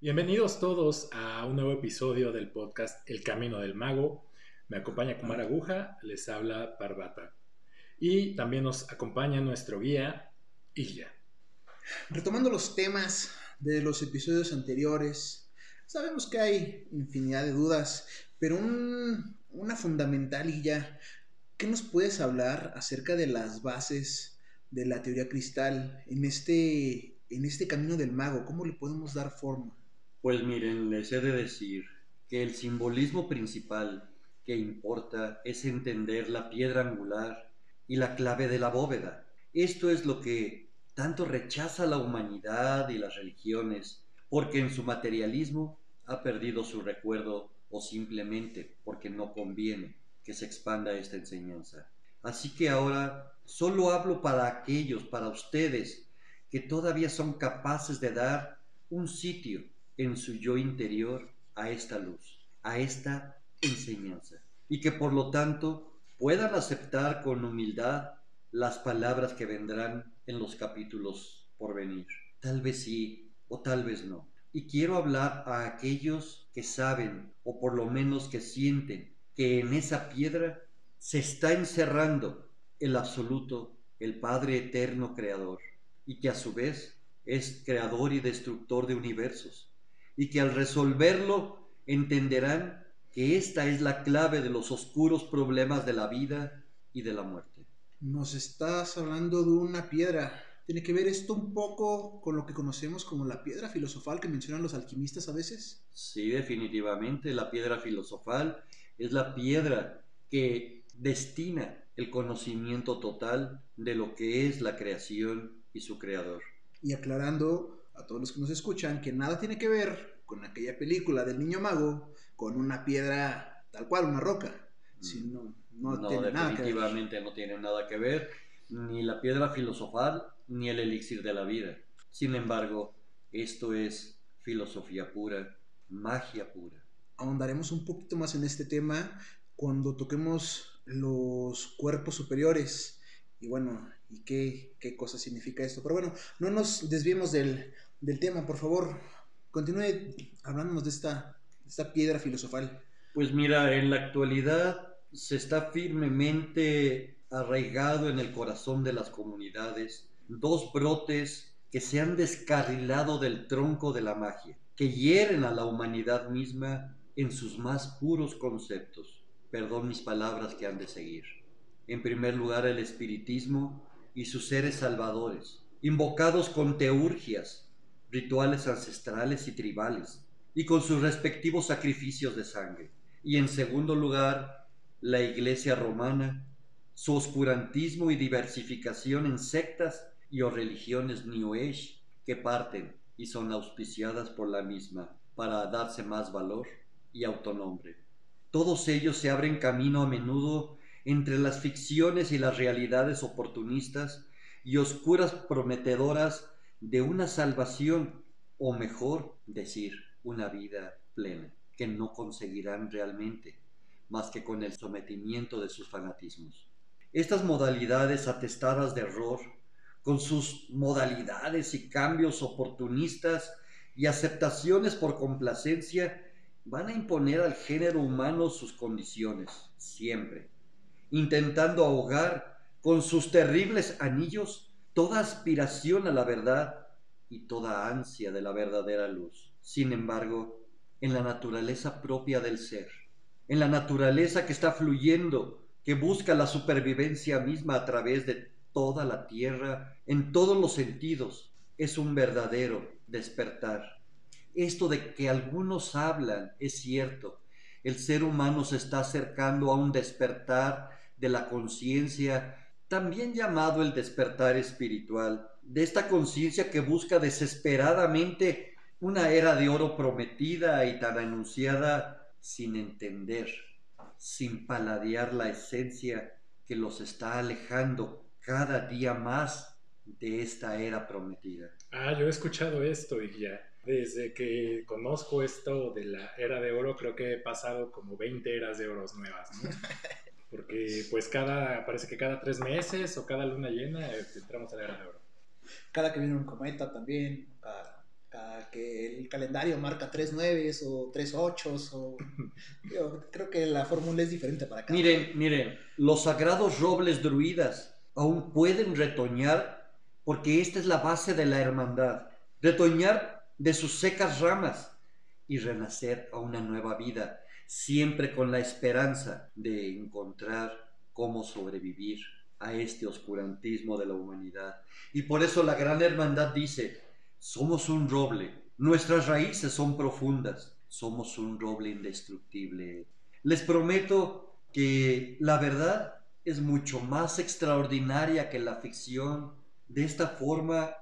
Bienvenidos todos a un nuevo episodio del podcast El Camino del Mago. Me acompaña Kumar Aguja, les habla Parvata. Y también nos acompaña nuestro guía, Ilya. Retomando los temas de los episodios anteriores, sabemos que hay infinidad de dudas, pero una fundamental, Ilya, ¿qué nos puedes hablar acerca de las bases de la teoría cristal en este, en este camino del mago? ¿Cómo le podemos dar forma? Pues miren, les he de decir que el simbolismo principal que importa es entender la piedra angular y la clave de la bóveda. Esto es lo que tanto rechaza la humanidad y las religiones, porque en su materialismo ha perdido su recuerdo o simplemente porque no conviene que se expanda esta enseñanza. Así que ahora solo hablo para aquellos, para ustedes, que todavía son capaces de dar un sitio en su yo interior a esta luz, a esta enseñanza, y que por lo tanto puedan aceptar con humildad las palabras que vendrán en los capítulos por venir. Tal vez sí o tal vez no. Y quiero hablar a aquellos que saben o por lo menos que sienten que en esa piedra se está encerrando el absoluto, el Padre eterno creador, y que a su vez es creador y destructor de universos, y que al resolverlo entenderán que esta es la clave de los oscuros problemas de la vida y de la muerte. Nos estás hablando de una piedra. ¿Tiene que ver esto un poco con lo que conocemos como la piedra filosofal que mencionan los alquimistas a veces? Sí, definitivamente. La piedra filosofal es la piedra que destina el conocimiento total de lo que es la creación y su creador. Y aclarando, a todos los que nos escuchan que nada tiene que ver con aquella película del niño mago con una piedra tal cual, una roca. Mm. no, no, tiene definitivamente no tiene nada que ver ni la piedra filosofal ni el elixir de la vida. Sin embargo, esto es filosofía pura, magia pura. Ahondaremos un poquito más en este tema cuando toquemos los cuerpos superiores. Y bueno, ¿y qué, qué cosa significa esto? Pero bueno, no nos desviemos del, del tema, por favor. Continúe hablándonos de esta, esta piedra filosofal. Pues mira, en la actualidad se está firmemente arraigado en el corazón de las comunidades dos brotes que se han descarrilado del tronco de la magia, que hieren a la humanidad misma en sus más puros conceptos. Perdón mis palabras que han de seguir. En primer lugar, el espiritismo y sus seres salvadores, invocados con teurgias, rituales ancestrales y tribales, y con sus respectivos sacrificios de sangre. Y en segundo lugar, la Iglesia romana, su oscurantismo y diversificación en sectas y o religiones New Age que parten y son auspiciadas por la misma para darse más valor y autonombre. Todos ellos se abren camino a menudo entre las ficciones y las realidades oportunistas y oscuras prometedoras de una salvación, o mejor decir, una vida plena, que no conseguirán realmente, más que con el sometimiento de sus fanatismos. Estas modalidades atestadas de error, con sus modalidades y cambios oportunistas y aceptaciones por complacencia, van a imponer al género humano sus condiciones, siempre, intentando ahogar con sus terribles anillos toda aspiración a la verdad y toda ansia de la verdadera luz. Sin embargo, en la naturaleza propia del ser, en la naturaleza que está fluyendo, que busca la supervivencia misma a través de toda la tierra, en todos los sentidos, es un verdadero despertar. Esto de que algunos hablan es cierto. El ser humano se está acercando a un despertar de la conciencia también llamado el despertar espiritual, de esta conciencia que busca desesperadamente una era de oro prometida y tan anunciada sin entender, sin paladear la esencia que los está alejando cada día más de esta era prometida. Ah, yo he escuchado esto y ya. Desde que conozco esto de la era de oro, creo que he pasado como 20 eras de oros nuevas, ¿no? Porque pues cada, parece que cada tres meses o cada luna llena eh, entramos a la era de oro. Cada que viene un cometa también, cada, la que el calendario marca tres nueves o tres ochos. O, yo creo que la fórmula es diferente para cada Miren, miren, los sagrados robles druidas aún pueden retoñar porque esta es la base de la hermandad. Retoñar de sus secas ramas y renacer a una nueva vida, siempre con la esperanza de encontrar cómo sobrevivir a este oscurantismo de la humanidad. Y por eso la gran hermandad dice, somos un roble, nuestras raíces son profundas, somos un roble indestructible. Les prometo que la verdad es mucho más extraordinaria que la ficción. De esta forma,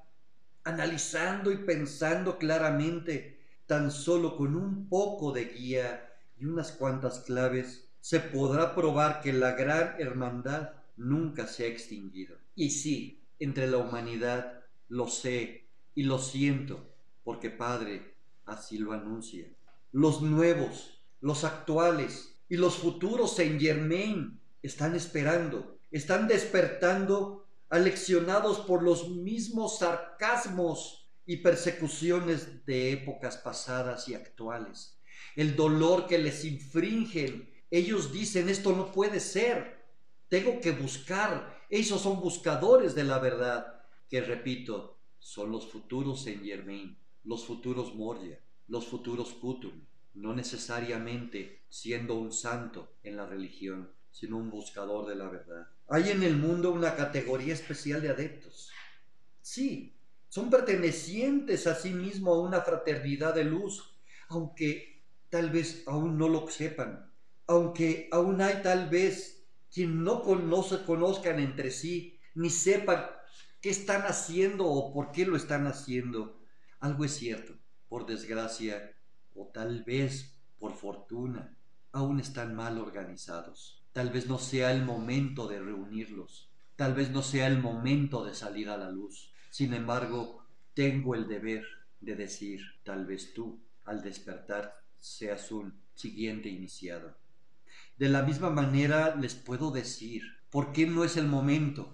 analizando y pensando claramente, tan solo con un poco de guía y unas cuantas claves, se podrá probar que la gran hermandad nunca se ha extinguido. Y sí, entre la humanidad, lo sé y lo siento, porque Padre así lo anuncia. Los nuevos, los actuales y los futuros Saint Germain están esperando, están despertando aleccionados por los mismos sarcasmos y persecuciones de épocas pasadas y actuales. El dolor que les infringen, ellos dicen esto no puede ser, tengo que buscar, ellos son buscadores de la verdad, que repito, son los futuros Saint Germain, los futuros Moria, los futuros Kutum, no necesariamente siendo un santo en la religión, sino un buscador de la verdad. Hay en el mundo una categoría especial de adeptos. Sí, son pertenecientes a sí mismo a una fraternidad de luz, aunque tal vez aún no lo sepan, aunque aún hay tal vez quien no conozcan entre sí, ni sepan qué están haciendo o por qué lo están haciendo. Algo es cierto, por desgracia, o tal vez por fortuna, aún están mal organizados. Tal vez no sea el momento de reunirlos, tal vez no sea el momento de salir a la luz. Sin embargo, tengo el deber de decir, tal vez tú, al despertar, seas un siguiente iniciado. De la misma manera les puedo decir, ¿por qué no es el momento?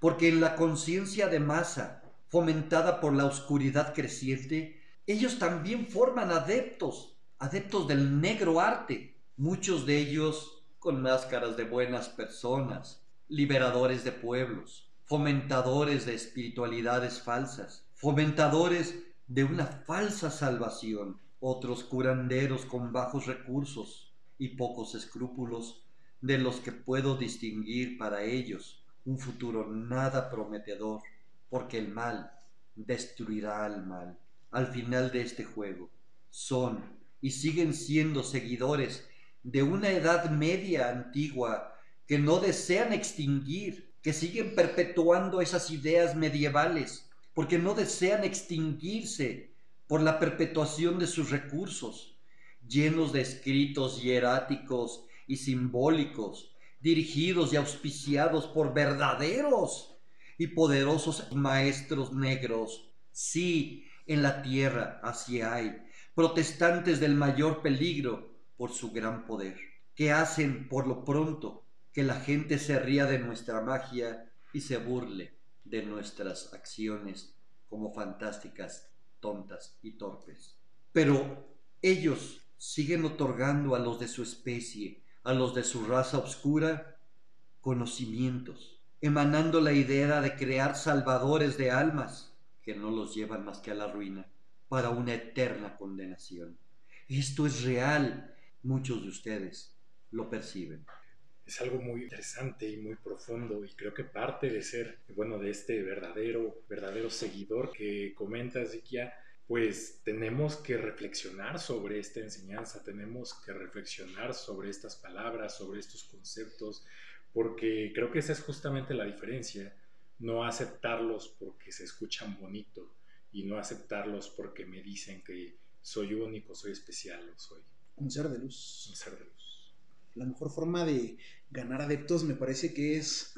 Porque en la conciencia de masa, fomentada por la oscuridad creciente, ellos también forman adeptos, adeptos del negro arte, muchos de ellos con máscaras de buenas personas, liberadores de pueblos, fomentadores de espiritualidades falsas, fomentadores de una falsa salvación, otros curanderos con bajos recursos y pocos escrúpulos, de los que puedo distinguir para ellos un futuro nada prometedor, porque el mal destruirá al mal al final de este juego. Son y siguen siendo seguidores de una edad media antigua que no desean extinguir, que siguen perpetuando esas ideas medievales, porque no desean extinguirse por la perpetuación de sus recursos, llenos de escritos hieráticos y simbólicos, dirigidos y auspiciados por verdaderos y poderosos maestros negros. Sí, en la tierra así hay, protestantes del mayor peligro por su gran poder, que hacen por lo pronto que la gente se ría de nuestra magia y se burle de nuestras acciones como fantásticas, tontas y torpes. Pero ellos siguen otorgando a los de su especie, a los de su raza oscura, conocimientos, emanando la idea de crear salvadores de almas que no los llevan más que a la ruina para una eterna condenación. Esto es real, muchos de ustedes lo perciben es algo muy interesante y muy profundo y creo que parte de ser, bueno, de este verdadero, verdadero seguidor que comenta Zikia, pues tenemos que reflexionar sobre esta enseñanza, tenemos que reflexionar sobre estas palabras, sobre estos conceptos, porque creo que esa es justamente la diferencia, no aceptarlos porque se escuchan bonito y no aceptarlos porque me dicen que soy único, soy especial o soy un ser de luz. Un ser de luz la mejor forma de ganar adeptos me parece que es,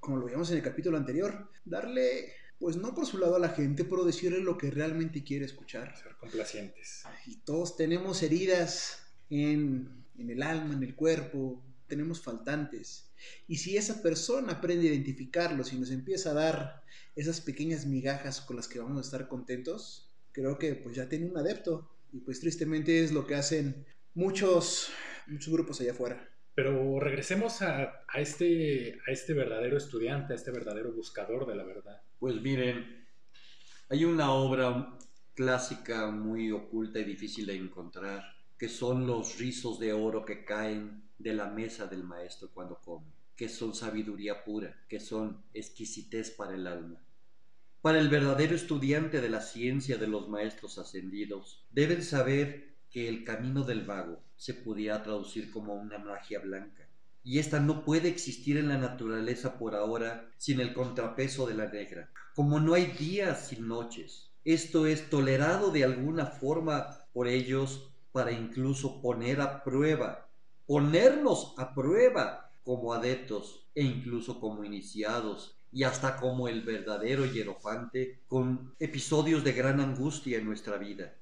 como lo veíamos en el capítulo anterior, darle, pues no por su lado a la gente, pero decirle lo que realmente quiere escuchar. Ser complacientes. Y todos tenemos heridas en, en el alma, en el cuerpo, tenemos faltantes. Y si esa persona aprende a identificarlos y nos empieza a dar esas pequeñas migajas con las que vamos a estar contentos, creo que pues ya tiene un adepto. Y pues tristemente es lo que hacen muchos, muchos grupos allá afuera. Pero regresemos a, a, este, a este verdadero estudiante, a este verdadero buscador de la verdad. Pues miren, hay una obra clásica muy oculta y difícil de encontrar, que son los rizos de oro que caen de la mesa del maestro cuando come, que son sabiduría pura, que son exquisitez para el alma. Para el verdadero estudiante de la ciencia de los maestros ascendidos, deben saber que el camino del vago se pudiera traducir como una magia blanca, y esta no puede existir en la naturaleza por ahora sin el contrapeso de la negra. Como no hay días sin noches, esto es tolerado de alguna forma por ellos para incluso poner a prueba, ponernos a prueba como adeptos e incluso como iniciados y hasta como el verdadero hierofante con episodios de gran angustia en nuestra vida.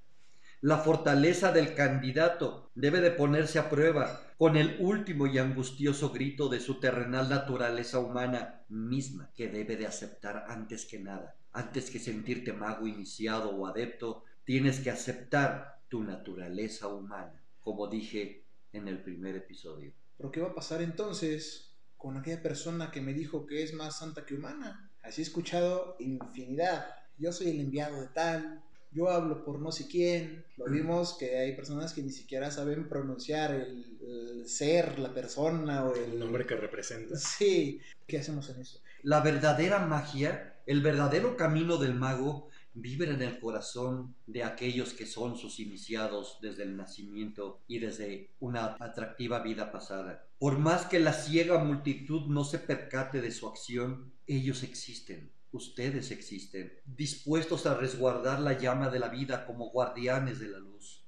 La fortaleza del candidato debe de ponerse a prueba con el último y angustioso grito de su terrenal naturaleza humana misma que debe de aceptar antes que nada antes que sentirte mago iniciado o adepto, tienes que aceptar tu naturaleza humana, como dije en el primer episodio. ¿Pero qué va a pasar entonces con aquella persona que me dijo que es más santa que humana? Así he escuchado infinidad. Yo soy el enviado de tal, yo hablo por no sé quién. Lo vimos que hay personas que ni siquiera saben pronunciar el, ser, la persona o el... el nombre que representa. Sí, ¿qué hacemos en eso? La verdadera magia el verdadero camino del mago vive en el corazón de aquellos que son sus iniciados desde el nacimiento y desde una atractiva vida pasada. Por más que la ciega multitud no se percate de su acción, ellos existen, ustedes existen, dispuestos a resguardar la llama de la vida como guardianes de la luz,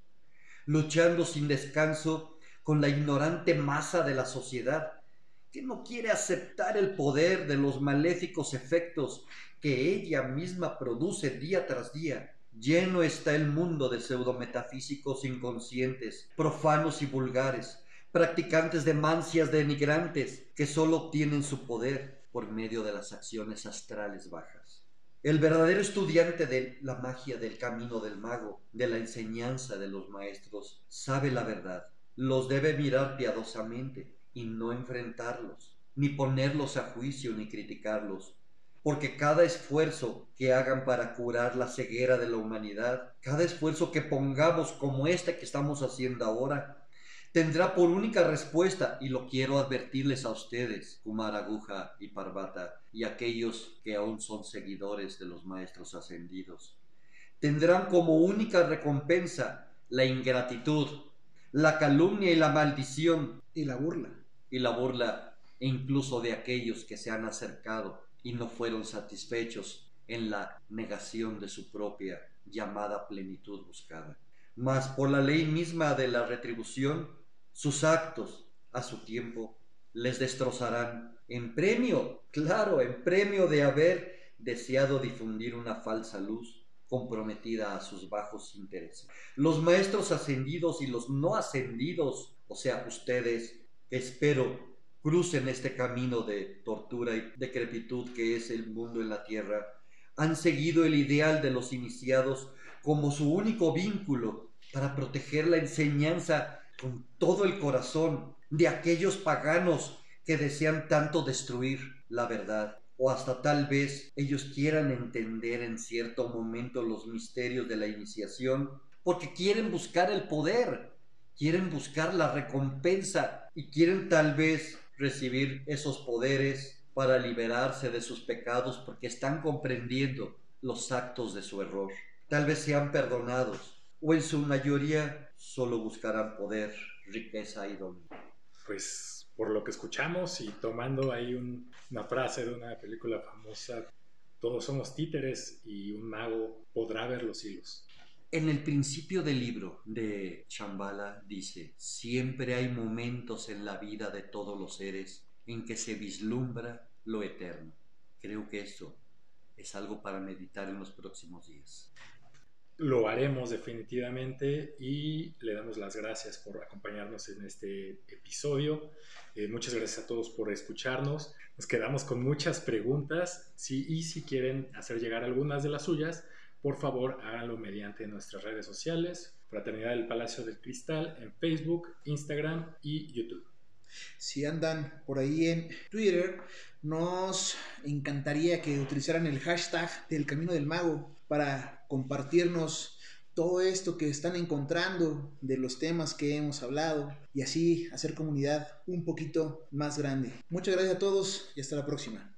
luchando sin descanso con la ignorante masa de la sociedad que no quiere aceptar el poder de los maléficos efectos que ella misma produce día tras día. Lleno está el mundo de pseudometafísicos inconscientes, profanos y vulgares, practicantes de mancias denigrantes que solo obtienen su poder por medio de las acciones astrales bajas. El verdadero estudiante de la magia del camino del mago, de la enseñanza de los maestros, sabe la verdad, los debe mirar piadosamente, y no enfrentarlos, ni ponerlos a juicio ni criticarlos, porque cada esfuerzo que hagan para curar la ceguera de la humanidad, cada esfuerzo que pongamos como este que estamos haciendo ahora, tendrá por única respuesta, y lo quiero advertirles a ustedes, Kumar Aguja y Parvata, y aquellos que aún son seguidores de los maestros ascendidos, tendrán como única recompensa la ingratitud, la calumnia y la maldición. Y la burla y la burla e incluso de aquellos que se han acercado y no fueron satisfechos en la negación de su propia llamada plenitud buscada. Mas por la ley misma de la retribución, sus actos a su tiempo les destrozarán en premio, claro, en premio de haber deseado difundir una falsa luz comprometida a sus bajos intereses. Los maestros ascendidos y los no ascendidos, o sea, ustedes, espero crucen este camino de tortura y decrepitud que es el mundo en la tierra, han seguido el ideal de los iniciados como su único vínculo para proteger la enseñanza con todo el corazón de aquellos paganos que desean tanto destruir la verdad o hasta tal vez ellos quieran entender en cierto momento los misterios de la iniciación porque quieren buscar el poder quieren buscar la recompensa y quieren tal vez recibir esos poderes para liberarse de sus pecados porque están comprendiendo los actos de su error. Tal vez sean perdonados o en su mayoría solo buscarán poder, riqueza y dominio. Pues por lo que escuchamos y tomando ahí una frase de una película famosa, todos somos títeres y un mago podrá ver los hilos. En el principio del libro de Shambhala dice, siempre hay momentos en la vida de todos los seres en que se vislumbra lo eterno. Creo que esto es algo para meditar en los próximos días. Lo haremos definitivamente y le damos las gracias por acompañarnos en este episodio. Eh, muchas gracias a todos por escucharnos. Nos quedamos con muchas preguntas y si quieren hacer llegar algunas de las suyas, por favor háganlo mediante nuestras redes sociales, Fraternidad del Palacio del Cristal en Facebook, Instagram y YouTube. Si andan por ahí en Twitter, nos encantaría que utilizaran el hashtag del Camino del Mago para compartirnos todo esto que están encontrando de los temas que hemos hablado y así hacer comunidad un poquito más grande. Muchas gracias a todos y hasta la próxima.